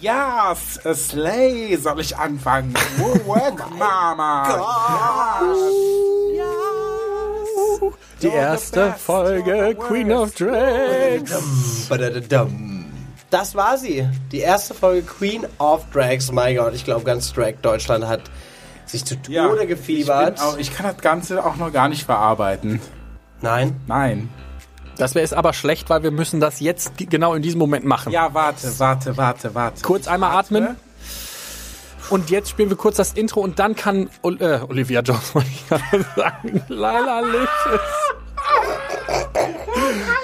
Ja, Slay soll ich anfangen. Oh, work, Mama. Die erste Folge Queen of Drags. Das war sie. Die erste Folge Queen of Drags. Mein Gott, ich glaube, ganz Drag Deutschland hat sich zu Tode Ja, gefiebert. Ich, auch, ich kann das Ganze auch noch gar nicht verarbeiten. Nein. Nein. Das wäre es aber schlecht, weil wir müssen das jetzt genau in diesem Moment machen. Ja, warte, warte, warte, warte. Kurz einmal Warte. atmen. Und jetzt spielen wir kurz das Intro und dann kann Ol äh, Olivia Jones, wollte ich gerade sagen. Lala Licious.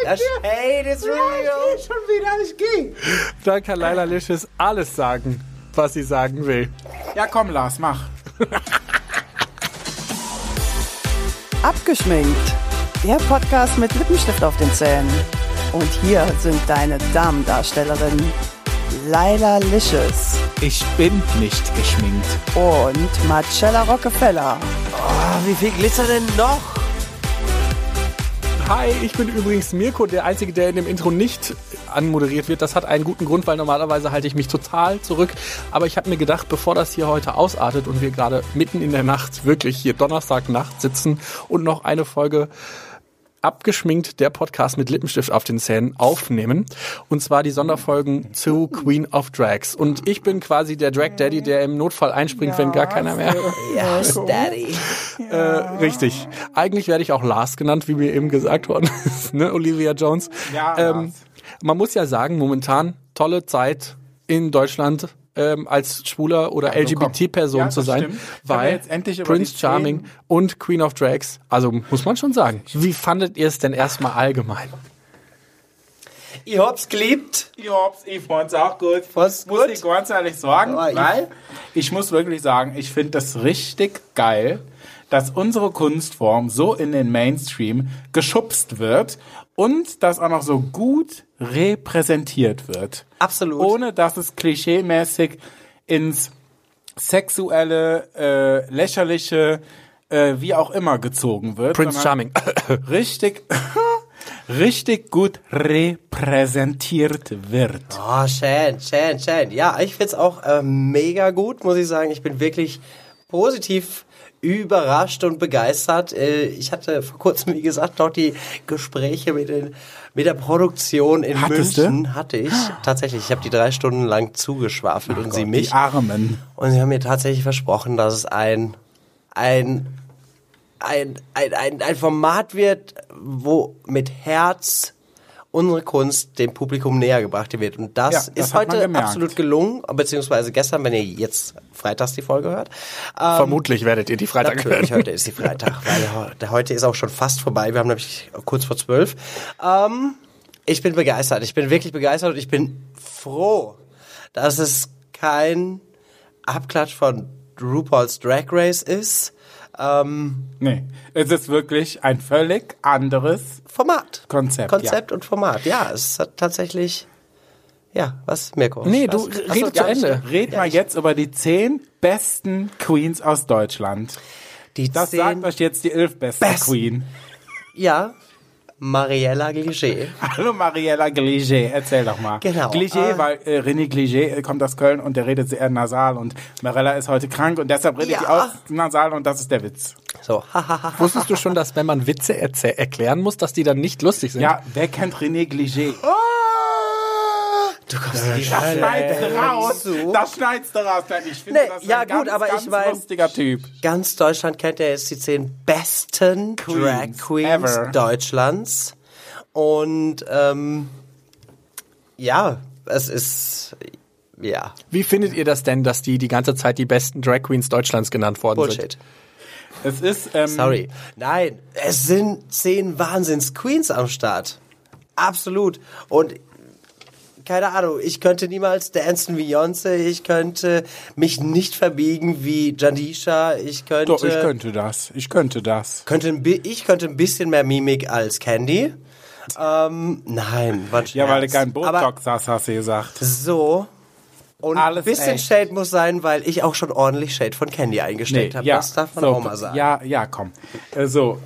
Das Shade is real. Schon wieder, ich geh. Dann kann Lala Licious alles sagen, was sie sagen will. Ja, komm, Lars, mach. Abgeschminkt. Der Podcast mit Lippenstift auf den Zähnen. Und hier sind deine Damendarstellerinnen Laila Licious Ich bin nicht geschminkt. und Marcella Rockefeller. Oh, wie viel Glitzer denn noch? Hi, ich bin übrigens Mirko, der Einzige, der in dem Intro nicht anmoderiert wird. Das hat einen guten Grund, weil normalerweise halte ich mich total zurück. Aber ich habe mir gedacht, bevor das hier heute ausartet und wir gerade mitten in der Nacht, wirklich hier Donnerstagnacht sitzen und noch eine Folge abgeschminkt der Podcast mit Lippenstift auf den Zähnen aufnehmen. Und zwar die Sonderfolgen zu Queen of Drags. Und ich bin quasi der Drag Daddy, der im Notfall einspringt, wenn gar keiner mehr. Yes, Daddy. Äh, richtig. Eigentlich werde ich auch Lars genannt, wie mir eben gesagt worden ist, ne, Olivia Jones. Ja, ähm, Lars. man muss ja sagen, momentan tolle Zeit in Deutschland ähm, als schwuler oder Also. LGBT-Person Ja, zu sein, stimmt. Weil jetzt endlich über Prince Charming und Queen of Drags, also muss man schon sagen. Wie fandet ihr es denn erstmal allgemein? Ich hab's geliebt. Ja, ich fand's auch gut. Fand's muss gut? ich ganz ehrlich sagen, ich- weil ich muss wirklich sagen, ich finde das richtig geil, dass unsere Kunstform so in den Mainstream geschubst wird und das auch noch so gut repräsentiert wird. Absolut. Ohne dass es klischeemäßig ins sexuelle, äh, lächerliche, äh, wie auch immer gezogen wird. Prince Charming. Richtig, richtig gut repräsentiert wird. Oh, schön, schön, schön. Ja, ich find's auch äh, mega gut, muss ich sagen. Ich bin wirklich positiv überrascht und begeistert. Äh, ich hatte vor kurzem, wie gesagt, noch die Gespräche mit, den, mit der Produktion in Hattest du? München. Hatte ich. Tatsächlich. Ich habe die drei Stunden lang zugeschwafelt und sie mich. Die Armen. Und sie haben mir tatsächlich versprochen, dass es ein, ein, ein, ein, ein, ein Format wird, wo mit Herz unsere Kunst dem Publikum näher gebracht wird. Und das, Ja, das ist heute absolut gelungen, beziehungsweise gestern, wenn ihr jetzt freitags die Folge hört. Ähm, Vermutlich werdet ihr die Freitag Natürlich, hören. heute ist die Freitag, weil heute ist auch schon fast vorbei. Wir haben nämlich kurz vor zwölf. Ähm, ich bin begeistert. Ich bin wirklich begeistert und ich bin froh, dass es kein Abklatsch von RuPaul's Drag Race ist. Ähm, Nee, es ist wirklich ein völlig anderes Format. Konzept. Konzept und Format. Ja, es hat tatsächlich. Ja, was, Mirko? Nee, was? du Achso, rede zu ja, Ende. Ja. Red mal jetzt über die zehn besten Queens aus Deutschland. Die Das zehn, sagt euch jetzt die elf besten Besten. Queen. Ja, Mariella Gligé. Hallo Mariella Gligé, erzähl doch mal. Genau, Gligé, äh, weil äh, René Gligé äh, kommt aus Köln und der redet sehr nasal und Mariella ist heute krank und deshalb redet Ja. die auch nasal und das ist der Witz. So, hahaha. Wusstest du schon, dass wenn man Witze erklären muss, dass die dann nicht lustig sind? Ja, wer kennt René Gligé? Du kommst Hölle. schneidest du raus. So. Das schneidest du raus. Nein, Ich finde, Nee, das ja ein gut, ganz, aber ich ganz mein- lustiger Typ. Ganz Deutschland kennt ja jetzt die zehn besten Drag Queens ever. Deutschlands. Und ähm, ja, es ist ja Wie findet ihr das denn, dass die die ganze Zeit die besten Drag Queens Deutschlands genannt worden Bullshit. Es ist, ähm, Sorry. Nein, es sind zehn Wahnsinns-Queens am Start. Absolut. Und keine Ahnung, ich könnte niemals dancen wie Beyoncé, ich könnte mich nicht verbiegen wie Jandisha, ich könnte, Doch, ich könnte das. Ich könnte das. könnte ich könnte ein bisschen mehr Mimik als Candy. Ähm, nein, war Ja, weil du keinen Aber Botox hast, hast du gesagt. so. Und ein bisschen echt. Shade muss sein, weil ich auch schon ordentlich Shade von Candy eingesteckt habe. Das darf man so, auch mal sagen. Ja, ja, komm. Äh, So,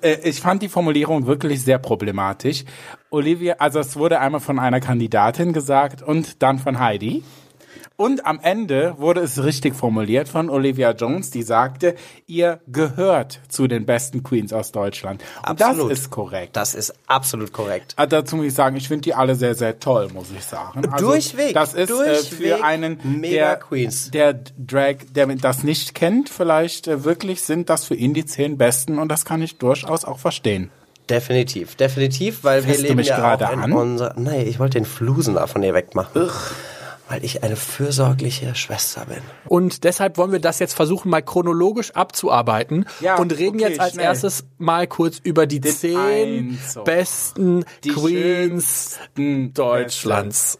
äh, ich fand die Formulierung wirklich sehr problematisch. Olivia, also es wurde einmal von einer Kandidatin gesagt und dann von Heidi. Und am Ende wurde es richtig formuliert von Olivia Jones, die sagte, ihr gehört zu den besten Queens aus Deutschland. Und Absolut. das ist korrekt. Das ist absolut korrekt. Ah, Dazu muss ich sagen, ich finde die alle sehr, sehr toll, muss ich sagen. Also, Durchweg, Das ist äh, durchweg für einen, mega der, Queens. der Drag, der das nicht kennt, vielleicht äh, wirklich sind das für ihn die zehn Besten und das kann ich durchaus auch verstehen. Definitiv, definitiv, weil Fährst wir leben mich ja gerade auch in an? unserer... Nee, ich wollte den Flusen da von dir wegmachen. Weil ich eine fürsorgliche Schwester bin. Und deshalb wollen wir das jetzt versuchen, mal chronologisch abzuarbeiten Ja, und reden okay, jetzt als schnell. erstes mal kurz über die Den zehn Einzug. besten Die Queens schönsten Deutschlands.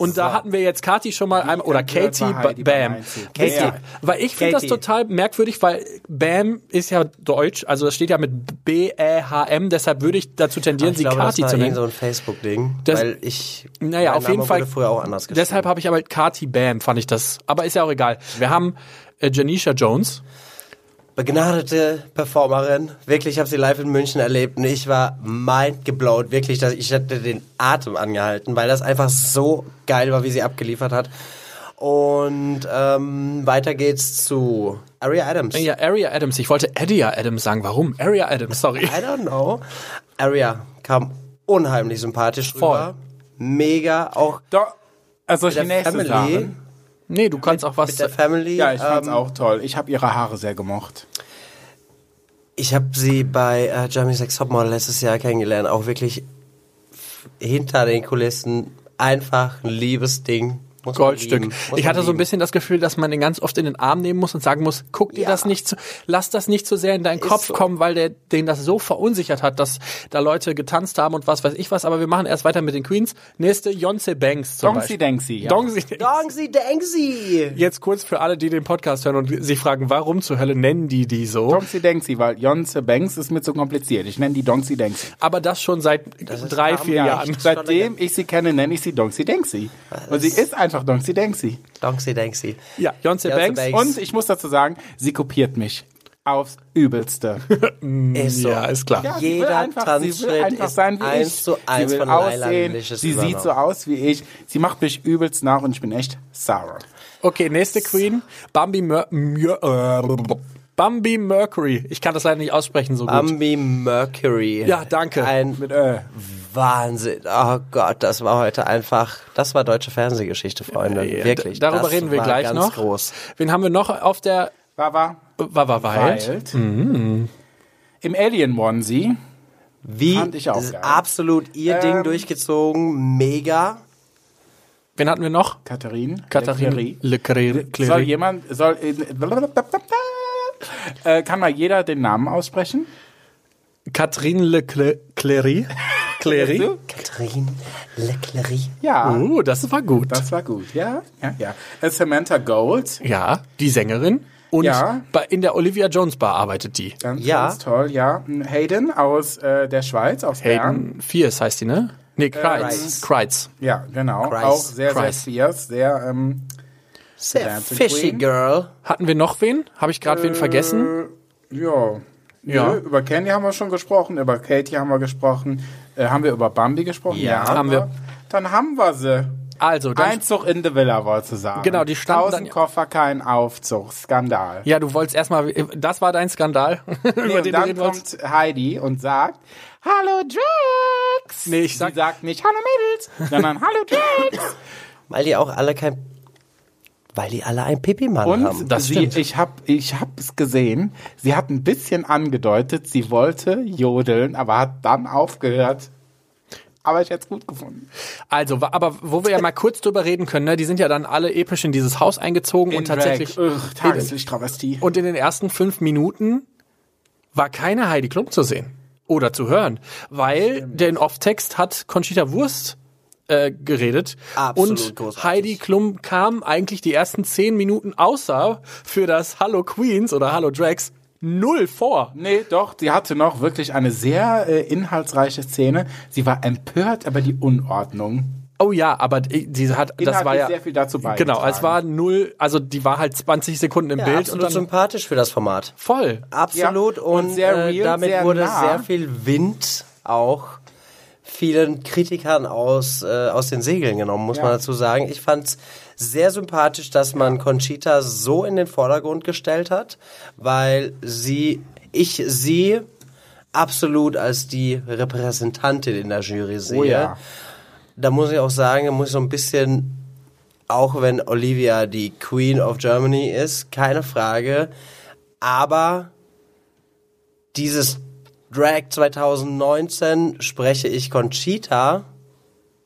Und da hatten wir jetzt Kati schon mal einmal, oder Katie Heidi Bam. Ja. Weil ich finde das Katie. total merkwürdig, weil Bam ist ja deutsch, also das steht ja mit B-E-H-M, deshalb würde ich dazu tendieren, Ich sie glaube, Kati das zu war nennen. irgend so ein Facebook-Ding, weil ich... Naja, auf jeden Name Fall. Wurde früher auch anders geschrieben. Deshalb habe ich aber Kati Bam, fand ich das. Aber ist ja auch egal. Wir haben äh, Janisha Jones. Begnadete Performerin. Wirklich, ich habe sie live in München erlebt und ich war mindgeblowt. Wirklich, dass ich hätte den Atem angehalten, weil das einfach so geil war, wie sie abgeliefert hat. Und ähm, weiter geht's zu Aria Adams. Ja, Aria Adams. Ich wollte Adia Adams sagen. Warum? Aria Adams, sorry. I don't know. Aria kam unheimlich sympathisch Voll. rüber. Mega, auch Doch, also Chinesen Family. sagen. Nee, du kannst auch was. Mit der Family. Ja, ich fand's ähm, auch toll. Ich habe ihre Haare sehr gemocht. Ich habe sie bei äh, Jeremy Sex Topmodel letztes Jahr kennengelernt. Auch wirklich hinter den Kulissen einfach ein liebes Ding. Muss Goldstück. Ich hatte so ein bisschen das Gefühl, dass man den ganz oft in den Arm nehmen muss und sagen muss, guck dir Ja. das nicht zu, lass das nicht zu sehr in deinen Kopf so. kommen, weil der den das so verunsichert hat, dass da Leute getanzt haben und was weiß ich was. Aber wir machen erst weiter mit den Queens. Nächste, Yonce Banks zum Dongsi. Dengsi, ja. Dongsi. Dongsi Dengsi! Jetzt kurz für alle, die den Podcast hören und sich fragen, warum zur Hölle nennen die die so? Dongsi Dengsi, weil Yonce Banks ist mir zu kompliziert. Ich nenne die Dongsi Dengsi. Aber das schon seit drei, warm, vier ja. Jahren. Seitdem ich sie kenne, nenne ich sie Dongsi Dengsi. Und sie ist einfach Dongsi Dengsi. Dongsi Dengsi. Ja, Yonce Banks. Banks. Und ich muss dazu sagen, sie kopiert mich. Aufs Übelste. Ist so. Ja, ist klar. Ja, Jeder einfach, Tanzschritt einfach ist sein wie eins ich. zu eins sie will von aussehen. Sie sieht so aus wie ich. Sie macht mich übelst nach und ich bin echt Sarah. Okay, nächste Queen. Bambi, Mer Mer äh, Bambi Mercury. Ich kann das leider nicht aussprechen so gut. Bambi Mercury. Ja, danke. Ein Mit Ö. Wahnsinn. Oh Gott, das war heute einfach, das war deutsche Fernsehgeschichte, Freunde. Ja, Wirklich. d- Darüber das reden wir war gleich ganz noch. groß. Wen haben wir noch auf der Baba Wawa Wild? Wild. Im Alien Onesie. Wie Fand ich auch das ist geil. absolut ihr Ähm, Ding durchgezogen, mega. Wen hatten wir noch? Katharin. Katharine Leclerc. Le Soll jemand, soll, äh, kann mal jeder den Namen aussprechen? Catherine Leclerc. Clery. Clery. Catherine Leclerc. Ja. Uh, das war gut. Das war gut, ja, ja, ja. Äh, Samantha Gold, ja, die Sängerin. Und Ja. bei, in der Olivia Jones Bar arbeitet die. ganz, Ja. ganz toll, ja. Hayden aus äh, der Schweiz, aus Bern. Hayden Fierce heißt die, ne? Nee, Kreitz. Kreitz. Kreitz. Ja, genau. Christ. Auch sehr, Christ. sehr fierce, sehr, ähm, Sehr fishy Queen. Girl. Hatten wir noch wen? Habe ich gerade wen vergessen? äh, ja. Ja. Nö, über Candy haben wir schon gesprochen, über Katie haben wir gesprochen. Äh, haben wir über Bambi gesprochen? Ja. Haben wir. Dann haben wir sie. Also, Einzug in the Villa, wolltest du sagen. Genau, die standen Tausend dann- Koffer, kein Aufzug. Skandal. ja, du wolltest erstmal, das war dein Skandal, Nee, über und den dann kommt Heidi und sagt, Hallo Drax! Nee, ich sag- Sie sagt nicht Hallo Mädels, sondern Hallo Drax! Weil die auch alle kein, weil die alle ein Pipi-Mann haben. Und das sie, stimmt. ich habe ich hab es gesehen, sie hat ein bisschen angedeutet, sie wollte jodeln, aber hat dann aufgehört. Aber ich hätte es gut gefunden. Also, aber wo wir ja mal kurz drüber reden können, ne, die sind ja dann alle episch in dieses Haus eingezogen und tatsächlich. Ugh, Tageslicht-Travestie. Und in den ersten fünf Minuten war keine Heidi Klum zu sehen oder zu hören, weil den Off-Text hat Conchita Wurst äh, geredet Absolut und großartig. Heidi Klum kam eigentlich die ersten zehn Minuten außer für das Hallo Queens oder Hallo Drags null vor. Nee, doch, sie hatte noch wirklich eine sehr äh, inhaltsreiche Szene. Sie war empört über die Unordnung. Oh ja, aber die- sie hat, das war ja sehr viel dazu beigetragen. genau, es war null, also die war halt 20 Sekunden im ja, Bild und absolut dann sympathisch für das Format. voll. Absolut Ja, und und, sehr äh, real, damit sehr wurde nah. sehr viel Wind auch vielen Kritikern aus, äh, aus den Segeln genommen, muss Ja. man dazu sagen. Ich fand's sehr sympathisch, dass man Conchita so in den Vordergrund gestellt hat, weil sie, ich sie absolut als die Repräsentantin in der Jury sehe. Oh ja. Da muss ich auch sagen, da muss ich so ein bisschen, auch wenn Olivia die Queen of Germany ist, keine Frage, aber dieses Drag 2019 spreche ich Conchita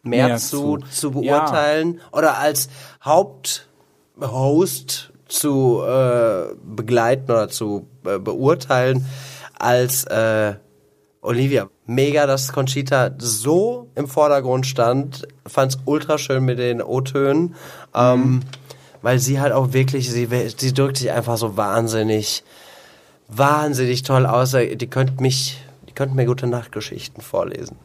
mehr, Mehr zu, zu. zu beurteilen oder als Haupthost zu äh, begleiten oder zu äh, beurteilen als äh, Olivia. Mega, dass Conchita so im Vordergrund stand. Fand's ultra schön mit den O-Tönen. Ähm, weil sie halt auch wirklich, sie, sie drückt sich einfach so wahnsinnig, wahnsinnig toll aus. Die könnt mich, die könnten mir gute Nachtgeschichten vorlesen.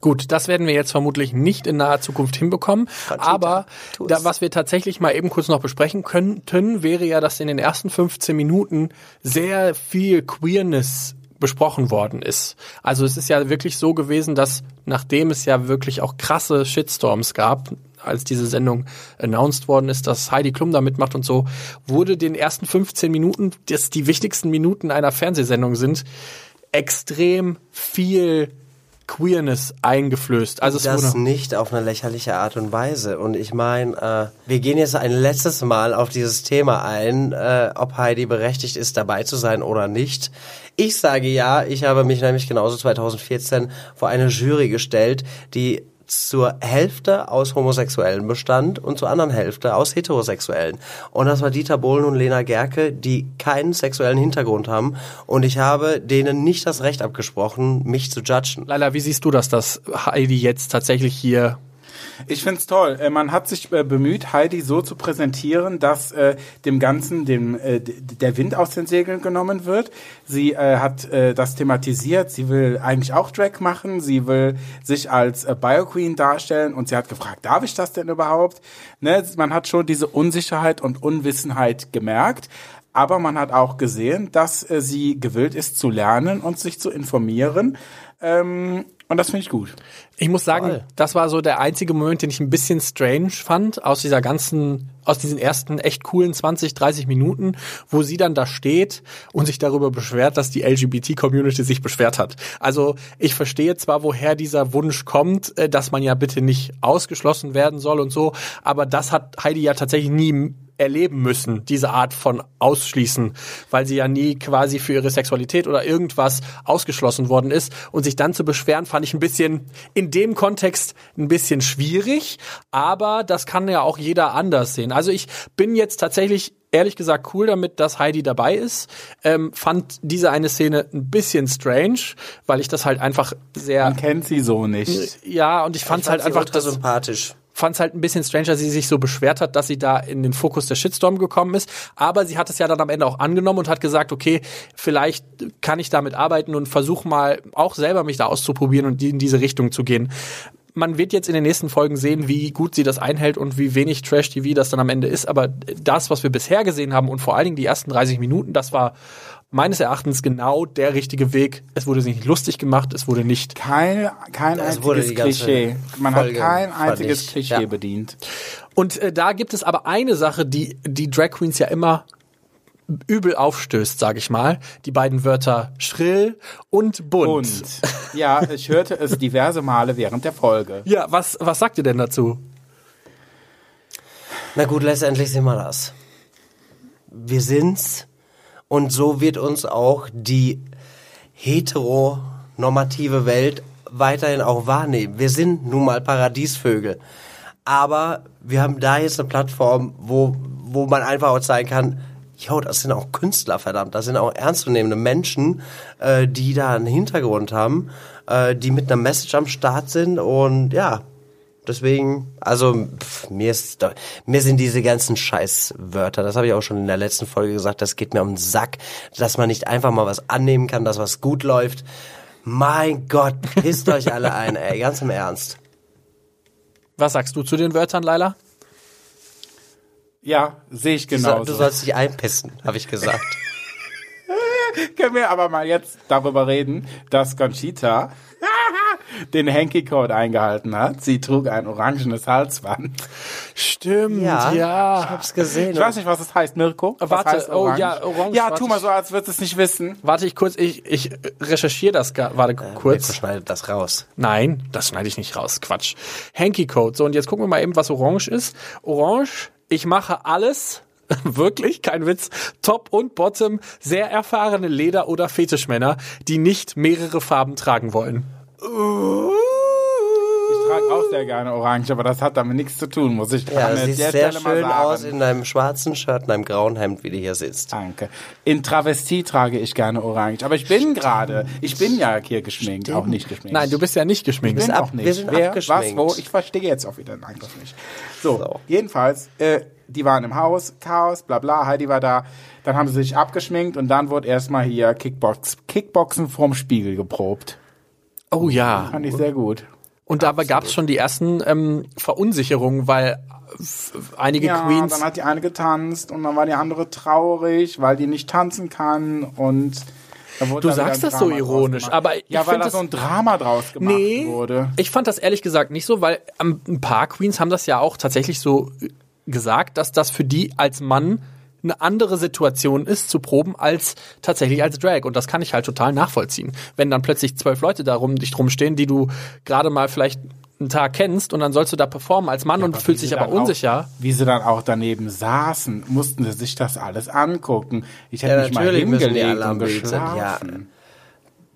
Gut, das werden wir jetzt vermutlich nicht in naher Zukunft hinbekommen. aber tu es. da, was wir tatsächlich mal eben kurz noch besprechen könnten, wäre ja, dass in den ersten 15 Minuten sehr viel Queerness besprochen worden ist. Also es ist ja wirklich so gewesen, dass nachdem es ja wirklich auch krasse Shitstorms gab, als diese Sendung announced worden ist, dass Heidi Klum da mitmacht und so, wurde den ersten 15 Minuten, das die wichtigsten Minuten einer Fernsehsendung sind, extrem viel Queerness eingeflößt. Also es das nicht auf eine lächerliche Art und Weise. Und ich meine, äh, wir gehen jetzt ein letztes Mal auf dieses Thema ein, äh, ob Heidi berechtigt ist, dabei zu sein oder nicht. Ich sage ja, ich habe mich nämlich genauso 2014 vor eine Jury gestellt, die zur Hälfte aus Homosexuellen bestand und zur anderen Hälfte aus Heterosexuellen. Und das war Dieter Bohlen und Lena Gerke, die keinen sexuellen Hintergrund haben. Und ich habe denen nicht das Recht abgesprochen, mich zu judgen. Laila, wie siehst du das, dass Heidi jetzt tatsächlich hier Ich find's toll. Äh, Man hat sich äh, bemüht, Heidi so zu präsentieren, dass äh, dem Ganzen dem, äh, der Wind aus den Segeln genommen wird. Sie äh, hat äh, das thematisiert. Sie will eigentlich auch Drag machen. Sie will sich als äh, Bioqueen darstellen und sie hat gefragt, darf ich das denn überhaupt? Ne? Man hat schon diese Unsicherheit und Unwissenheit gemerkt. Aber man hat auch gesehen, dass äh, sie gewillt ist zu lernen und sich zu informieren. Ähm, und das finde ich gut. Ich muss sagen, Toll. das war so der einzige Moment, den ich ein bisschen strange fand aus dieser ganzen, aus diesen ersten echt coolen 20, 30 Minuten, wo sie dann da steht und sich darüber beschwert, dass die LGBT-Community sich beschwert hat. Also ich verstehe zwar, woher dieser Wunsch kommt, äh, dass man ja bitte nicht ausgeschlossen werden soll und so, aber das hat Heidi ja tatsächlich nie erleben müssen, diese Art von Ausschließen, weil sie ja nie quasi für ihre Sexualität oder irgendwas ausgeschlossen worden ist. Und sich dann zu beschweren, fand ich ein bisschen in dem Kontext ein bisschen schwierig, aber das kann ja auch jeder anders sehen. Also ich bin jetzt tatsächlich ehrlich gesagt cool damit, dass Heidi dabei ist. Ähm, fand diese eine Szene ein bisschen strange, weil ich das halt einfach sehr Man kennt sie so nicht. ja und ich fand es halt einfach ultra das sympathisch. Fand es halt ein bisschen strange, dass sie sich so beschwert hat, dass sie da in den Fokus der Shitstorm gekommen ist. Aber sie hat es ja dann am Ende auch angenommen und hat gesagt, okay, vielleicht kann ich damit arbeiten und versuche mal auch selber mich da auszuprobieren und in diese Richtung zu gehen. Man wird jetzt in den nächsten Folgen sehen, wie gut sie das einhält und wie wenig Trash-TV das dann am Ende ist. Aber das, was wir bisher gesehen haben und vor allen Dingen die ersten 30 Minuten, das war meines Erachtens genau der richtige Weg. Es wurde sich nicht lustig gemacht, es wurde nicht Kein, kein Das wurde einziges Klischee. Man Folge, hat kein einziges ich, Klischee ja. bedient. Und äh, da gibt es aber eine Sache, die die Drag Queens ja immer übel aufstößt, sage ich mal. Die beiden Wörter schrill und bunt. Und ja, ich hörte es diverse Male während der Folge. Ja, was, was sagt ihr denn dazu? Na gut, letztendlich sind wir das. Wir sind's. Und so wird uns auch die heteronormative Welt weiterhin auch wahrnehmen. Wir sind nun mal Paradiesvögel. Aber wir haben da jetzt eine Plattform, wo, wo man einfach auch zeigen kann, jo, das sind auch Künstler, verdammt. Das sind auch ernstzunehmende Menschen, äh, die da einen Hintergrund haben, äh, die mit einer Message am Start sind und ja, Deswegen, also pff, mir ist mir sind diese ganzen Scheißwörter, das habe ich auch schon in der letzten Folge gesagt, das geht mir um den Sack, dass man nicht einfach mal was annehmen kann, dass was gut läuft. Mein Gott, pisst euch alle ein, ey, ganz im Ernst. Was sagst du zu den Wörtern, Laila? Ja, sehe ich genauso. du sollst dich einpissen, habe ich gesagt. Können wir aber mal jetzt darüber reden, dass Conchita den Hanky-Code eingehalten hat. Sie trug ein orangenes Halsband. Stimmt, Ja, ja. ich hab's gesehen. Ich weiß nicht, was das heißt, Mirko. Was Warte, heißt oh, ja, orange, Ja, tu mal ich- so, als würdest du es nicht wissen. Warte ich kurz, ich, ich recherchiere das ga- warte Mirko kurz. schneidet das raus. Nein, das schneide ich nicht raus. Quatsch. Hanky Code. So, und jetzt gucken wir mal eben, was Orange ist. Orange, ich mache alles. Wirklich, kein Witz. Top und Bottom, sehr erfahrene Leder- oder Fetischmänner, die nicht mehrere Farben tragen wollen. Ich trage auch sehr gerne orange, aber das hat damit nichts zu tun, muss ich Ja, an das sieht sehr schön aus in einem schwarzen Shirt und einem grauen Hemd, wie du hier sitzt. Danke. In Travestie trage ich gerne orange. Aber ich bin gerade, ich bin ja hier geschminkt, auch nicht geschminkt. Nein, du bist ja nicht ich geschminkt. bin ab- auch nicht. wir sind Wer, abgeschminkt. was, wo? Ich verstehe jetzt auch wieder den Angriff nicht. So, So. jedenfalls, äh, die waren im Haus, Chaos, bla bla, Heidi war da. Dann haben sie sich abgeschminkt und dann wurde erstmal hier Kickbox, Kickboxen vorm Spiegel geprobt. Oh ja. Fand ich sehr gut. Und dabei gab es schon die ersten ähm, Verunsicherungen, weil einige Ja, Queens. dann hat die eine getanzt und dann war die andere traurig, weil die nicht tanzen kann und Du sagst das so ironisch, aber ich ja, weil da so ein Drama draus gemacht Nee, wurde. ich fand das ehrlich gesagt nicht so, weil ähm, ein paar Queens haben das ja auch tatsächlich so äh, gesagt, dass das für die als Mann eine andere Situation ist zu proben als tatsächlich als Drag. Und das kann ich halt total nachvollziehen. Wenn dann plötzlich zwölf Leute darum dich drum stehen, die du gerade mal vielleicht einen Tag kennst und dann sollst du da performen als Mann und Aber fühlst dich aber unsicher. Auch, wie sie dann auch daneben saßen, mussten sie sich das alles angucken. Ich hätte Ja, mich mal hingelegt und sein, ja. geschlafen.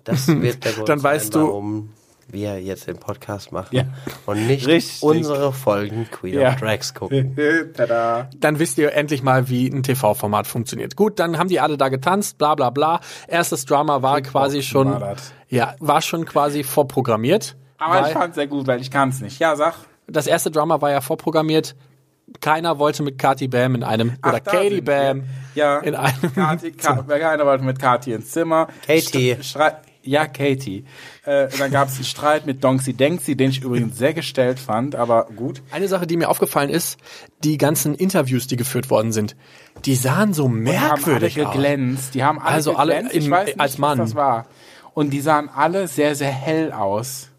Das wird der Grund Dann weißt sein, du- warum wir jetzt den Podcast machen Ja. und nicht Richtig. unsere Folgen Queen Ja. of Drags gucken. Tada. dann wisst ihr endlich mal, wie ein TV-Format funktioniert. Gut, dann haben die alle da getanzt, bla bla bla. Erstes Drama war quasi schon, war ja, war schon quasi vorprogrammiert. Aber weil ich fand sehr gut, weil ich kann es nicht. Ja, sag. das erste Drama war ja vorprogrammiert. Keiner wollte mit Kati Bam in einem, oder Ach, da Katie wir. Bam Ja. in einem. Kati, Ka keiner wollte mit Kati ins Zimmer. Katie. St- ja, Katie. Äh, dann gab es einen Streit mit Donksy Denksy, den ich übrigens sehr gestellt fand, aber gut. Eine Sache, die mir aufgefallen ist, die ganzen Interviews, die geführt worden sind, die sahen so Die haben alle merkwürdig aus. geglänzt. Die haben alle Also alle geglänzt. ich weiß nicht, als was Mann. das war. Und die sahen alle sehr, sehr hell aus.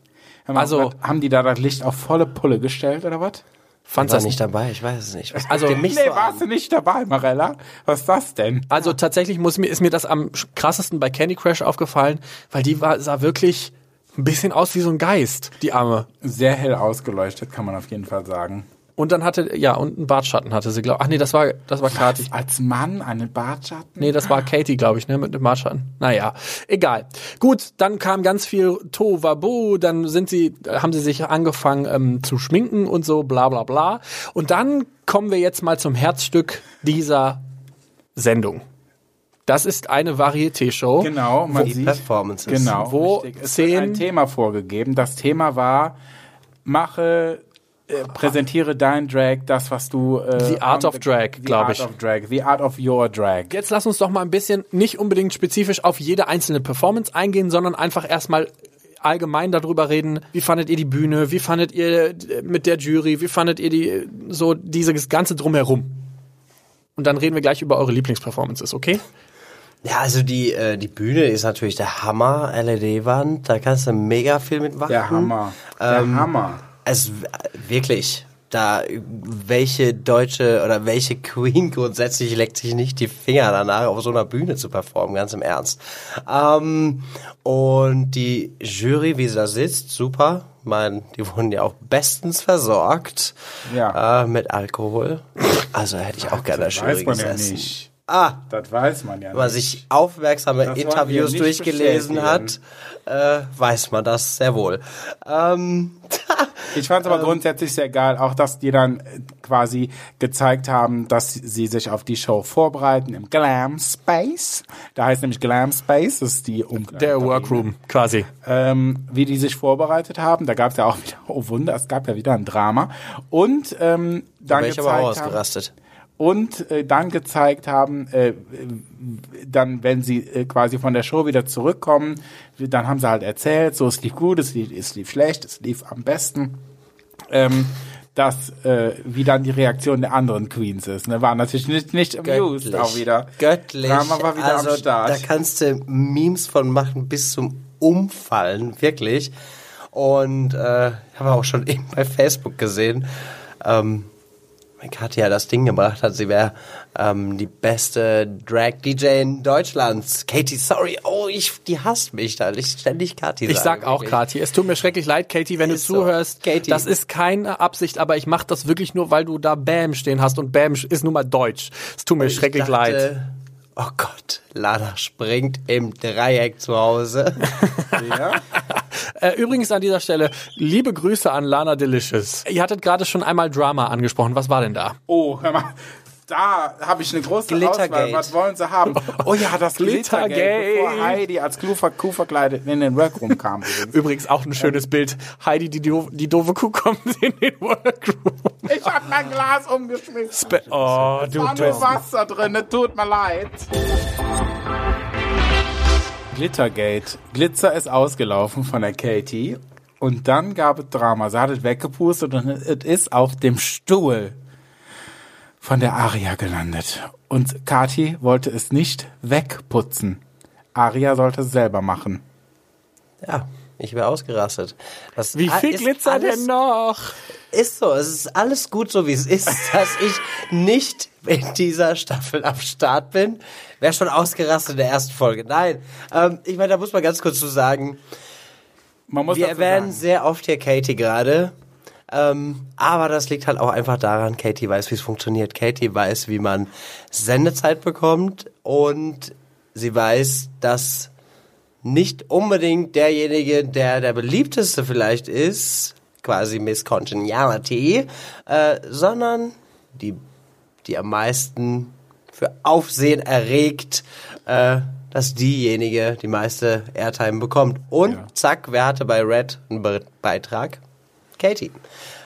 Mal, Also- was- haben die da das Licht auf volle Pulle gestellt oder was? Fand's War nicht dabei, ich weiß es nicht. Was Also- nee, so warst an? du nicht dabei, Marella? Was ist das denn? Also tatsächlich muss mir, ist mir das am krassesten bei Candy Crush aufgefallen, weil die war, sah wirklich ein bisschen aus wie so ein Geist, die Arme. Sehr hell ausgeleuchtet, kann man auf jeden Fall sagen. Und dann hatte, ja, und einen Bartschatten hatte sie, glaube Ach nee, das war, das war Kathi. Als Mann einen Bartschatten? Nee, das war Katie, glaube ich, ne, mit dem Bartschatten. Naja, egal. Gut, dann kam ganz viel Tohuwabohu, dann sind sie, haben sie sich angefangen ähm, zu schminken und so, bla bla bla. Und dann kommen wir jetzt mal zum Herzstück dieser Sendung. Das ist eine Varieté-Show. Genau, man Die sieht. Performances. Genau. Wo richtig. Es zehn- wird ein Thema vorgegeben. Das Thema war, mache, äh, präsentiere dein Drag, das, was du. Äh, The Art of the- Drag, the glaub Art ich. Of Drag, the Art of Your Drag. Jetzt lass uns doch mal ein bisschen nicht unbedingt spezifisch auf jede einzelne Performance eingehen, sondern einfach erstmal allgemein darüber reden, wie fandet ihr die Bühne, wie fandet ihr äh, mit der Jury, wie fandet ihr die so dieses ganze drumherum. Und dann reden wir gleich über eure Lieblingsperformances, okay? Ja, also die, äh, die Bühne ist natürlich der Hammer, LED-Wand, da kannst du mega viel mitmachen. Der Hammer. Der Ähm, Hammer. Also w- wirklich, da welche deutsche oder welche Queen grundsätzlich leckt sich nicht die Finger danach, auf so einer Bühne zu performen, ganz im Ernst. Ähm, und die Jury, wie sie da sitzt, super. Ich meine, die wurden ja auch bestens versorgt Ja. äh, mit Alkohol. Also hätte ich auch gerne in der Jury weiß man ja gesessen. nicht. Ah, Das weiß man ja wenn man nicht. sich aufmerksame Das Interviews nicht durchgelesen hat, äh, weiß man das sehr wohl. Ähm, Ich fand es aber grundsätzlich sehr geil, auch dass die dann äh, quasi gezeigt haben, dass sie sich auf die Show vorbereiten im Glam Space. Da heißt nämlich Glam Space, das ist die Umkleidekabine. Der Workroom quasi. ähm, wie die sich vorbereitet haben. Da gab es ja auch wieder, oh Wunder, es gab ja wieder ein Drama. Und ähm, dann wäre ich aber auch gezeigt haben, ausgerastet. Und äh, dann gezeigt haben, äh, dann, wenn sie äh, quasi von der Show wieder zurückkommen, dann haben sie halt erzählt, so es lief gut, es lief, es lief schlecht, es lief am besten. Ähm, dass äh, wie dann die Reaktion der anderen Queens ist. Ne? Waren natürlich nicht, nicht amused Göttlich. auch wieder. Göttlich. Drama war wieder also, am Start. Da kannst du Memes von machen bis zum Umfallen, wirklich. Und äh, habe auch schon eben bei Facebook gesehen, ähm, Katja das Ding gebracht hat, sie wäre ähm, die beste Drag-DJ in Deutschlands. Katie, sorry, oh, ich, die hasst mich da. Ich ständig Katie Ich sag auch. Kathi, es tut mir schrecklich leid, Katie, wenn Ist du so. zuhörst. Katie. Das ist keine Absicht, aber ich mach das wirklich nur, weil du da Bam stehen hast und Bam ist nun mal deutsch. Es tut mir Ich schrecklich dachte, leid. Oh Gott, Lana springt im Dreieck zu Hause. Ja. Äh, übrigens an dieser Stelle, liebe Grüße an Lana Delicious. Ihr hattet gerade schon einmal Drama angesprochen. Was war denn da? Oh, hör mal. Da habe ich eine große Glittergate. Auswahl. Was wollen sie haben? Oh ja, das Glittergate. Glittergate. Bevor Heidi als Kuh, ver- Kuh verkleidet in den Workroom kam. übrigens. Übrigens auch ein schönes Bild. Heidi, die, do die doofe Kuh kommt in den Workroom. Ich habe mein Glas umgeschmissen. Be- Oh, du Da nur. Wasser drin, tut mir leid. Glittergate. Glitzer ist ausgelaufen von der Katie. Und dann gab es Drama. Sie hat es weggepustet und es ist auf dem Stuhl von der Aria gelandet. Und Kathi wollte es nicht wegputzen. Aria sollte es selber machen. Ja, ich wäre ausgerastet. Das Wie viel ist Glitzer alles, denn noch? Ist so, es ist alles gut so, wie es ist, dass ich nicht in dieser Staffel am Start bin. Wäre schon ausgerastet in der ersten Folge. Nein, ähm, ich meine, da muss man ganz kurz zu sagen, Man muss wir erwähnen sagen, sehr oft hier Katie gerade. Ähm, aber das liegt halt auch einfach daran, Katie weiß, wie es funktioniert. Katie weiß, wie man Sendezeit bekommt und sie weiß, dass nicht unbedingt derjenige, der der beliebteste vielleicht ist, quasi Miss Congeniality, äh, sondern die, die am meisten für Aufsehen erregt, äh, dass diejenige die meiste Airtime bekommt. Und Ja. zack, wer hatte bei Red einen Be Beitrag? Katie.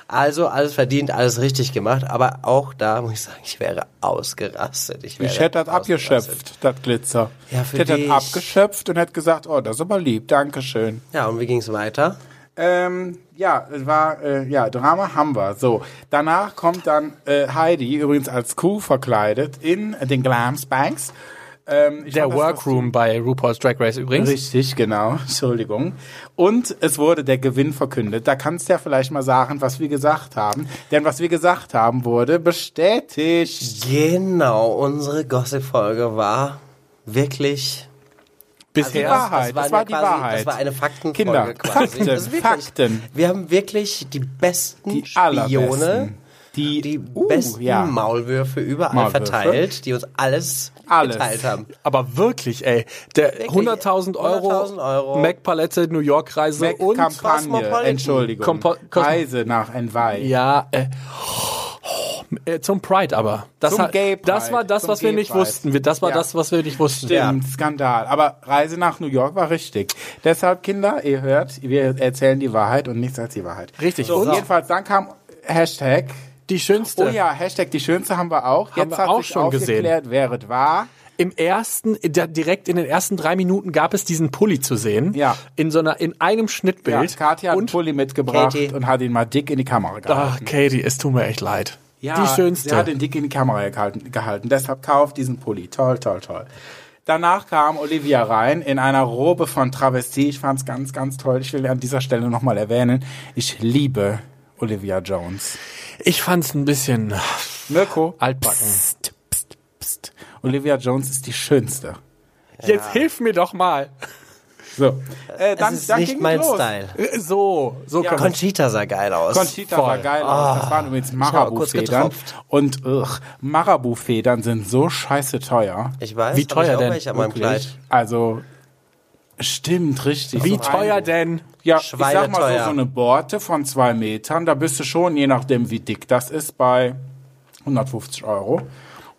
Also alles verdient, alles richtig gemacht, aber auch da muss ich sagen, ich wäre ausgerastet. Ich, wäre ich hätte das abgeschöpft, das Glitzer. Ja, für ich hätte dich. das abgeschöpft und hätte gesagt, oh, das ist aber lieb, Dankeschön. Ja, und wie ging es weiter? Ähm, ja, es war, äh, ja, Drama haben wir. So, danach kommt dann äh, Heidi, übrigens als Kuh verkleidet, in den Glam Spanks. Ähm, ich Der fand das Workroom bei RuPaul's Drag Race übrigens. Richtig, genau. Entschuldigung. Und es wurde der Gewinn verkündet. Da kannst du ja vielleicht mal sagen, was wir gesagt haben. Denn was wir gesagt haben, wurde bestätigt. Genau, unsere Gossip-Folge war wirklich Bisher. Die Wahrheit. war Das war ja die quasi, Wahrheit. Das war eine Faktenfolge Kinder, quasi. Fakten, Das wirklich, Fakten. Wir haben wirklich die besten Die Spione, allerbesten. Die, die uh, besten ja. Maulwürfe überall Maulwürfe. verteilt, die uns alles, Alles. geteilt haben. Aber wirklich, ey. Der 100.000 Euro, 100.000 Euro. Mac-Palette, New York-Reise und... Mac-Kampagne, Cosmopolitan. Entschuldigung. Compo- Cosmo- Reise nach Envy. Ja, äh, äh, zum Pride aber. Das, Zum hat- Gay Pride, das war das, zum was wir nicht wussten. Das war Ja. das, was wir nicht wussten. Stimmt, Skandal. Aber Reise nach New York war richtig. Deshalb, Kinder, ihr hört, wir erzählen die Wahrheit und nichts als die Wahrheit. Richtig. So, Und jedenfalls, dann kam Hashtag. Die schönste. Oh ja, Hashtag die schönste haben wir auch. Haben Jetzt wir hat auch sich schon aufgeklärt, wer es war. Im ersten, direkt in den ersten drei Minuten gab es diesen Pulli zu sehen. Ja. In so einer, in einem Ja, Schnittbild. Katja hat einen und, Pulli mitgebracht Katie. und hat ihn mal dick in die Kamera gehalten. ach, Katie, es tut mir echt leid. Ja, die schönste. Sie hat ihn dick in die Kamera gehalten, gehalten. Deshalb kauft diesen Pulli. Toll, toll, toll. Danach kam Olivia rein in einer Robe von Travestie. Ich fand's ganz, ganz toll. Ich will an dieser Stelle nochmal erwähnen. Ich liebe Olivia Jones. Ich fand's ein bisschen Mirko. altbacken. Psst, psst, psst. Olivia Jones ist die schönste. Jetzt hilf mir doch mal. So. Äh, dann, das ist dann nicht ging mein los. Style. Äh, So, so Ja, kann man. Conchita sah geil aus. Conchita Voll. sah geil aus. Das waren übrigens Marabu-Federn. Und ugh, Marabu-Federn sind so scheiße teuer. ich weiß, Wie teuer ich auch denn? welche an meinem. Kleid. Also, stimmt, richtig. Wie So teuer denn? Ja, ich sag mal so, so eine Borte von zwei Metern, da bist du schon, je nachdem wie dick das ist, bei 150 Euro.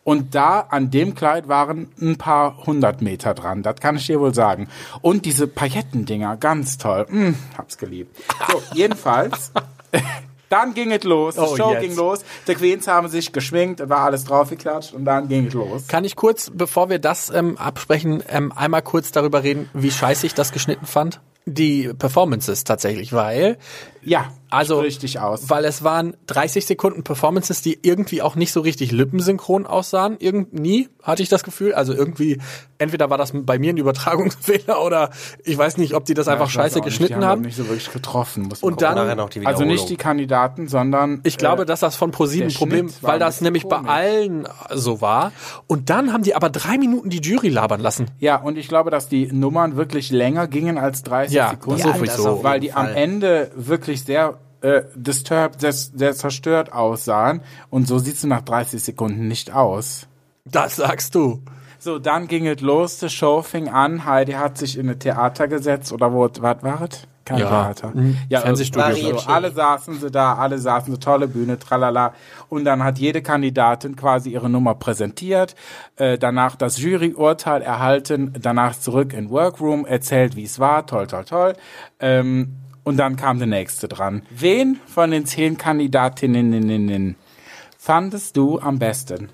Und da an dem Kleid waren ein paar hundert Meter dran, das kann ich dir wohl sagen. Und diese Paillettendinger, ganz toll. Mm, hab's geliebt. So, jedenfalls. Dann ging es los, die Oh, Show jetzt. ging los, die Queens haben sich geschminkt, es war alles draufgeklatscht und dann ging es los. Kann ich kurz, bevor wir das ähm, absprechen, ähm, einmal kurz darüber reden, wie scheiße ich das geschnitten fand? Die Performances tatsächlich, weil Ja, Also, Sprich dich aus. weil es waren 30 Sekunden Performances, die irgendwie auch nicht so richtig lippensynchron aussahen. Irgend nie hatte ich das Gefühl. Also irgendwie, entweder war das bei mir ein Übertragungsfehler oder ich weiß nicht, ob die das einfach Ich weiß scheiße auch nicht, geschnitten die haben. nicht so wirklich getroffen. muss Und gucken. dann- also nicht die Kandidaten, sondern Ich glaube, äh, dass das von ProSieben ein Problem, weil das nämlich bei komisch. allen so war. Und dann haben die aber drei Minuten die Jury labern lassen. Ja, und ich glaube, dass die Nummern wirklich länger gingen als 30 Ja, Sekunden. das ist das auf weil die am Fall. Ende wirklich sehr äh, disturbed, sehr, sehr zerstört aussahen. Und so sieht's nach 30 Sekunden nicht aus. Das sagst du. So, dann ging es los, die Show fing an. Heidi hat sich in ein Theater gesetzt oder wo, was war es? Kein Ja, Theater. ein Fernsehstudio. Varieté. So, alle saßen sie da, alle saßen so tolle Bühne, tralala. Und dann hat jede Kandidatin quasi ihre Nummer präsentiert, äh, danach das Juryurteil erhalten, danach zurück in Workroom, erzählt, wie es war, toll, toll, toll. Ähm, und dann kam der nächste dran. Wen von den zehn Kandidatinnen fandest du am besten?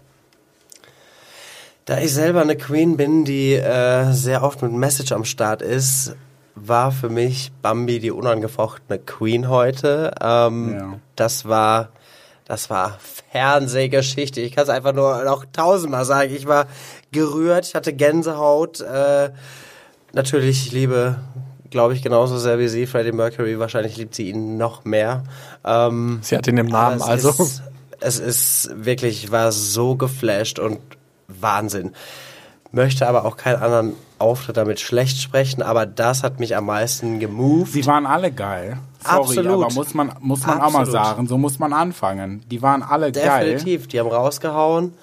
Da ich selber eine Queen bin, die äh, sehr oft mit Message am Start ist, war für mich Bambi die unangefochtene Queen heute. Ähm, Ja. Das war, das war Fernsehgeschichte. Ich kann es einfach nur noch tausendmal sagen. Ich war gerührt, ich hatte Gänsehaut. Äh, natürlich, ich liebe, glaube ich, genauso sehr wie sie Freddie Mercury. Wahrscheinlich liebt sie ihn noch mehr. Ähm, Sie hat ihn im Namen, also. Ist, es ist wirklich, ich war so geflasht und Wahnsinn. Möchte aber auch keinen anderen Auftritt damit schlecht sprechen, aber das hat mich am meisten gemoved. Sie waren alle geil. Sorry, Absolut. aber muss man, muss man auch mal sagen, so muss man anfangen. Die waren alle geil. Definitiv, die haben rausgehauen.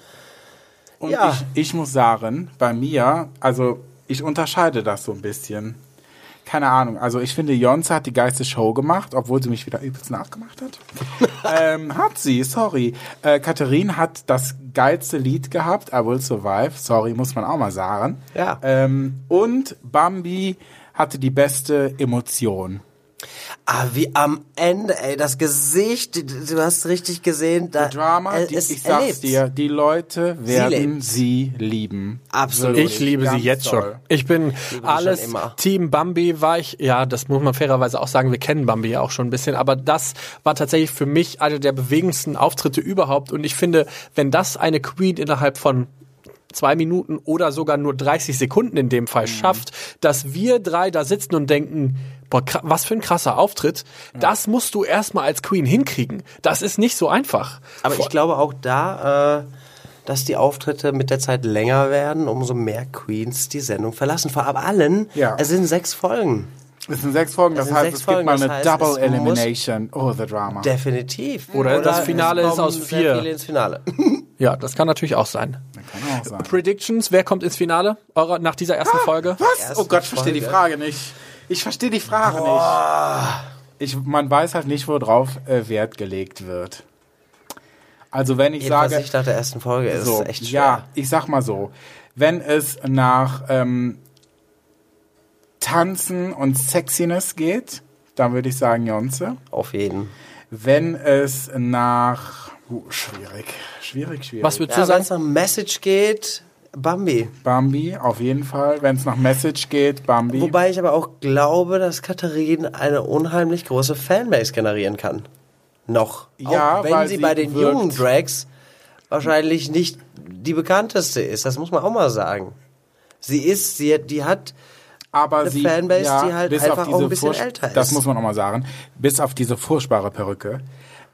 Und Ja. ich, ich muss sagen, bei mir, also ich unterscheide das so ein bisschen. Keine Ahnung, also ich finde, Jonze hat die geilste Show gemacht, obwohl sie mich wieder übelst nachgemacht hat. ähm, hat sie, sorry. Äh, Katharin hat das geilste Lied gehabt, I Will Survive, sorry, muss man auch mal sagen. Ja. Ähm, und Bambi hatte die beste Emotion. Ah, wie am Ende, ey, das Gesicht, du- hast richtig gesehen, da, Drama, äh, die, ich sag's erlebt. dir, die Leute werden lebt. sie lieben. Absolut. Ich liebe sie jetzt toll. schon. Ich bin alles schon immer. Team Bambi war ich, ja, das muss man fairerweise auch sagen, wir kennen Bambi ja auch schon ein bisschen, aber das war tatsächlich für mich einer der bewegendsten Auftritte überhaupt und ich finde, wenn das eine Queen innerhalb von zwei Minuten oder sogar nur 30 Sekunden in dem Fall schafft, dass wir drei da sitzen und denken, boah, was für ein krasser Auftritt, das musst du erstmal als Queen hinkriegen. Das ist nicht so einfach. Aber ich glaube auch da, äh, dass die Auftritte mit der Zeit länger werden, umso mehr Queens die Sendung verlassen. Vor allem allen, Ja. es sind sechs Folgen. Es sind sechs Folgen, das heißt, es gibt Folgen, mal das eine heißt, Double Elimination. Oh, the drama. Definitiv. Oder das Finale ist aus vier. Viele ins Finale. Ja, das kann natürlich auch sein. Kann auch sein. Predictions, wer kommt ins Finale eurer, nach dieser ersten Folge? Was? Erste Oh Gott, ich verstehe die. Frage nicht. Ich verstehe die Frage nicht. Ich, man weiß halt nicht, worauf äh, Wert gelegt wird. Also wenn ich Jedenfalls sage, nicht nach der ersten Folge. ist so, echt schwer. ja, ich sag mal so, wenn es nach ähm, Tanzen und Sexiness geht, dann würde ich sagen Jonze. Auf jeden. Wenn es nach uh, schwierig, schwierig, schwierig. Was würdest Ja, du wenn sagen? es nach Message geht, Bambi. Bambi, auf jeden Fall. Wenn es nach Message geht, Bambi. Wobei ich aber auch glaube, dass Katharin eine unheimlich große Fanbase generieren kann. Noch. Ja, auch wenn sie sie bei den wirkt- jungen Drags wahrscheinlich nicht die bekannteste ist. Das muss man auch mal sagen. Sie ist, sie, die hat aber eine sie, Fanbase, ja, die halt einfach auch ein bisschen älter Das ist. muss man auch mal sagen. Bis auf diese furchtbare Perücke.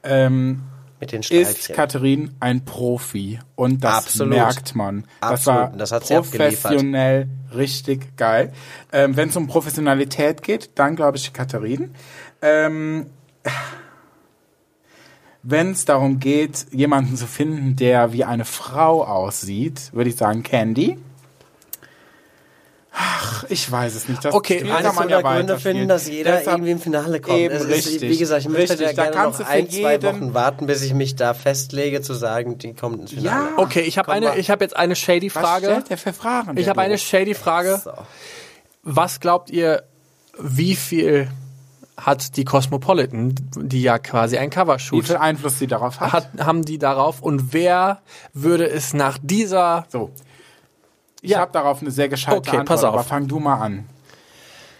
Ähm, mit den ist. Katharin ein Profi und das Absolut. merkt man. Das Absolut. war Das professionell richtig geil. Ähm, Wenn es um Professionalität geht, dann glaube ich Katharin. Ähm, Wenn es darum geht, jemanden zu finden, der wie eine Frau aussieht, würde ich sagen Candy. Ach, ich weiß es nicht. Das Okay, kann man ja Gründe finden, dass jeder Deshalb- irgendwie im Finale kommt. Eben, Es ist, richtig, wie gesagt, ich möchte richtig. da gerne noch ein, zwei Wochen warten, bis ich mich da festlege, zu sagen, die kommt ins Finale. Ja. Okay, ich habe eine, mal. ich habe jetzt eine shady Was Frage. stellt der für Fragen? Ich habe eine shady Frage. So. Was glaubt ihr, wie viel hat die Cosmopolitan, die ja quasi ein Wie Covershoot viel Einfluss sie darauf hat? hat, haben die darauf und wer würde es nach dieser So. Ich Ja. habe darauf eine sehr gescheite Okay, Antwort, pass auf. aber fang du mal an.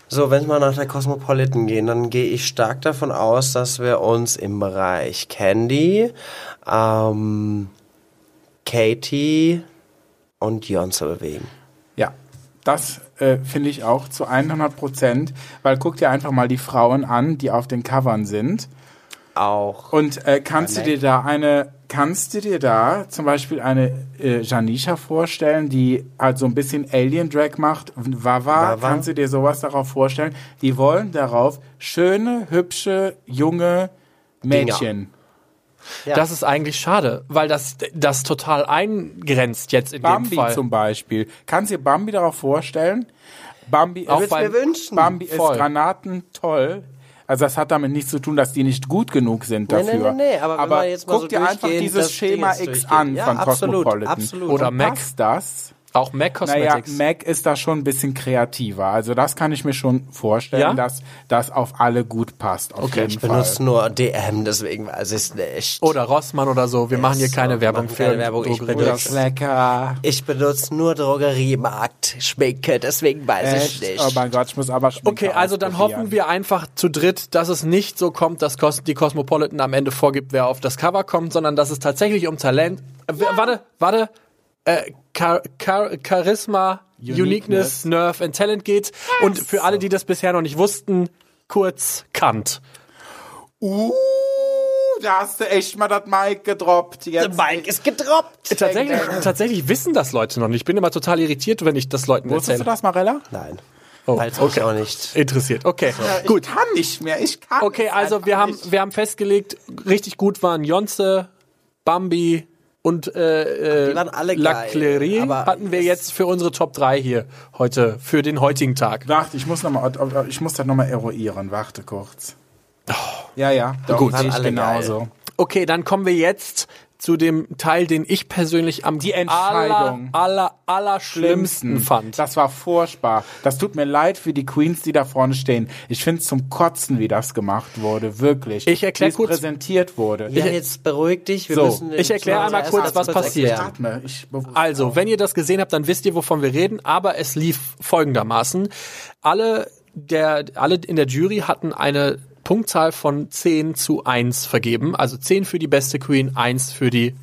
So, wenn wir nach der Cosmopolitan gehen, dann gehe ich stark davon aus, dass wir uns im Bereich Candy, ähm, Katie und Beyoncé bewegen. Ja, das äh, finde ich auch zu 100 Prozent, weil guck dir einfach mal die Frauen an, die auf den Covern sind. Auch. Und äh, kannst du dir da eine, kannst du dir da zum Beispiel eine äh, Janisha vorstellen, die halt so ein bisschen Alien Drag macht? Wawa, Wawa. kannst du dir sowas darauf vorstellen? Die wollen darauf schöne, hübsche, junge Mädchen. Ja. Das ist eigentlich schade, weil das das total eingrenzt jetzt in Bambi dem Fall. zum Beispiel. Kannst du dir Bambi darauf vorstellen? Bambi Auch ist, beim- mir wünschen. Bambi Voll. ist granatentoll. Also das hat damit nichts zu tun, dass die nicht gut genug sind Nee, nee, dafür. nee, nee, aber mal guck so dir einfach dieses Schema X an Ja, von absolut, Cosmopolitan. absolut. Oder passt das? Auch Mac Naja, Cosmetics. Mac ist da schon ein bisschen kreativer. Also das kann ich mir schon vorstellen, Ja? dass das auf alle gut passt. Auf jeden Ich Fall. benutze nur DM, deswegen weiß ich es nicht. oder Rossmann oder so. Wir machen hier keine Werbung für keine Werbung, ich lecker. Ich benutze nur Drogeriemarkt, Schminke, deswegen weiß ich Echt? nicht. Oh mein Gott, ich muss aber Schminke Okay, also dann hoffen wir einfach zu dritt, dass es nicht so kommt, dass die Cosmopolitan am Ende vorgibt, wer auf das Cover kommt, sondern dass es tatsächlich um Talent. Äh, w- Warte, warte. Äh, Char Char Charisma, Uniqueness, Uniqueness. Nerve and Talent geht. Und für alle, die das bisher noch nicht wussten, kurz Kant. Uh, da hast du echt mal das Mic gedroppt. Jetzt. Mike ist gedroppt. Tatsächlich, tatsächlich wissen das Leute noch nicht. Ich bin immer total irritiert, wenn ich das Leuten Wusstest erzähle. du das, Marella? Nein. Oh, Weiß okay. ich auch nicht. Interessiert. Okay, Gut. Ich kann nicht mehr. Ich kann Okay, also wir haben, nicht. wir haben festgelegt, richtig gut waren Jonze, Bambi und äh, Die waren alle La geil, Clery aber hatten wir jetzt für unsere Top 3 hier heute, für den heutigen Tag. Warte, ich muss noch mal, ich muss das nochmal eruieren. Warte kurz. Ja, ja. Doch, Gut. alle genauso. Okay, dann kommen wir jetzt zu dem Teil, den ich persönlich am Die Entscheidung. aller, aller, aller schlimmsten fand. Das war furchtbar. Das tut mir leid für die Queens, die da vorne stehen. Ich finde es zum Kotzen, wie das gemacht wurde. Wirklich. Ich erklär Wie es kurz- präsentiert wurde. Ja, jetzt beruhig dich. Wir So, müssen ich erkläre einmal kurz, was passiert. erklären. Atme. Ich Also, wenn ihr das gesehen habt, dann wisst ihr, wovon wir reden. Aber es lief folgendermaßen. Alle, der, alle in der Jury hatten eine Punktzahl von 10 zu 1 vergeben. Also 10 für die beste Queen, 1 für die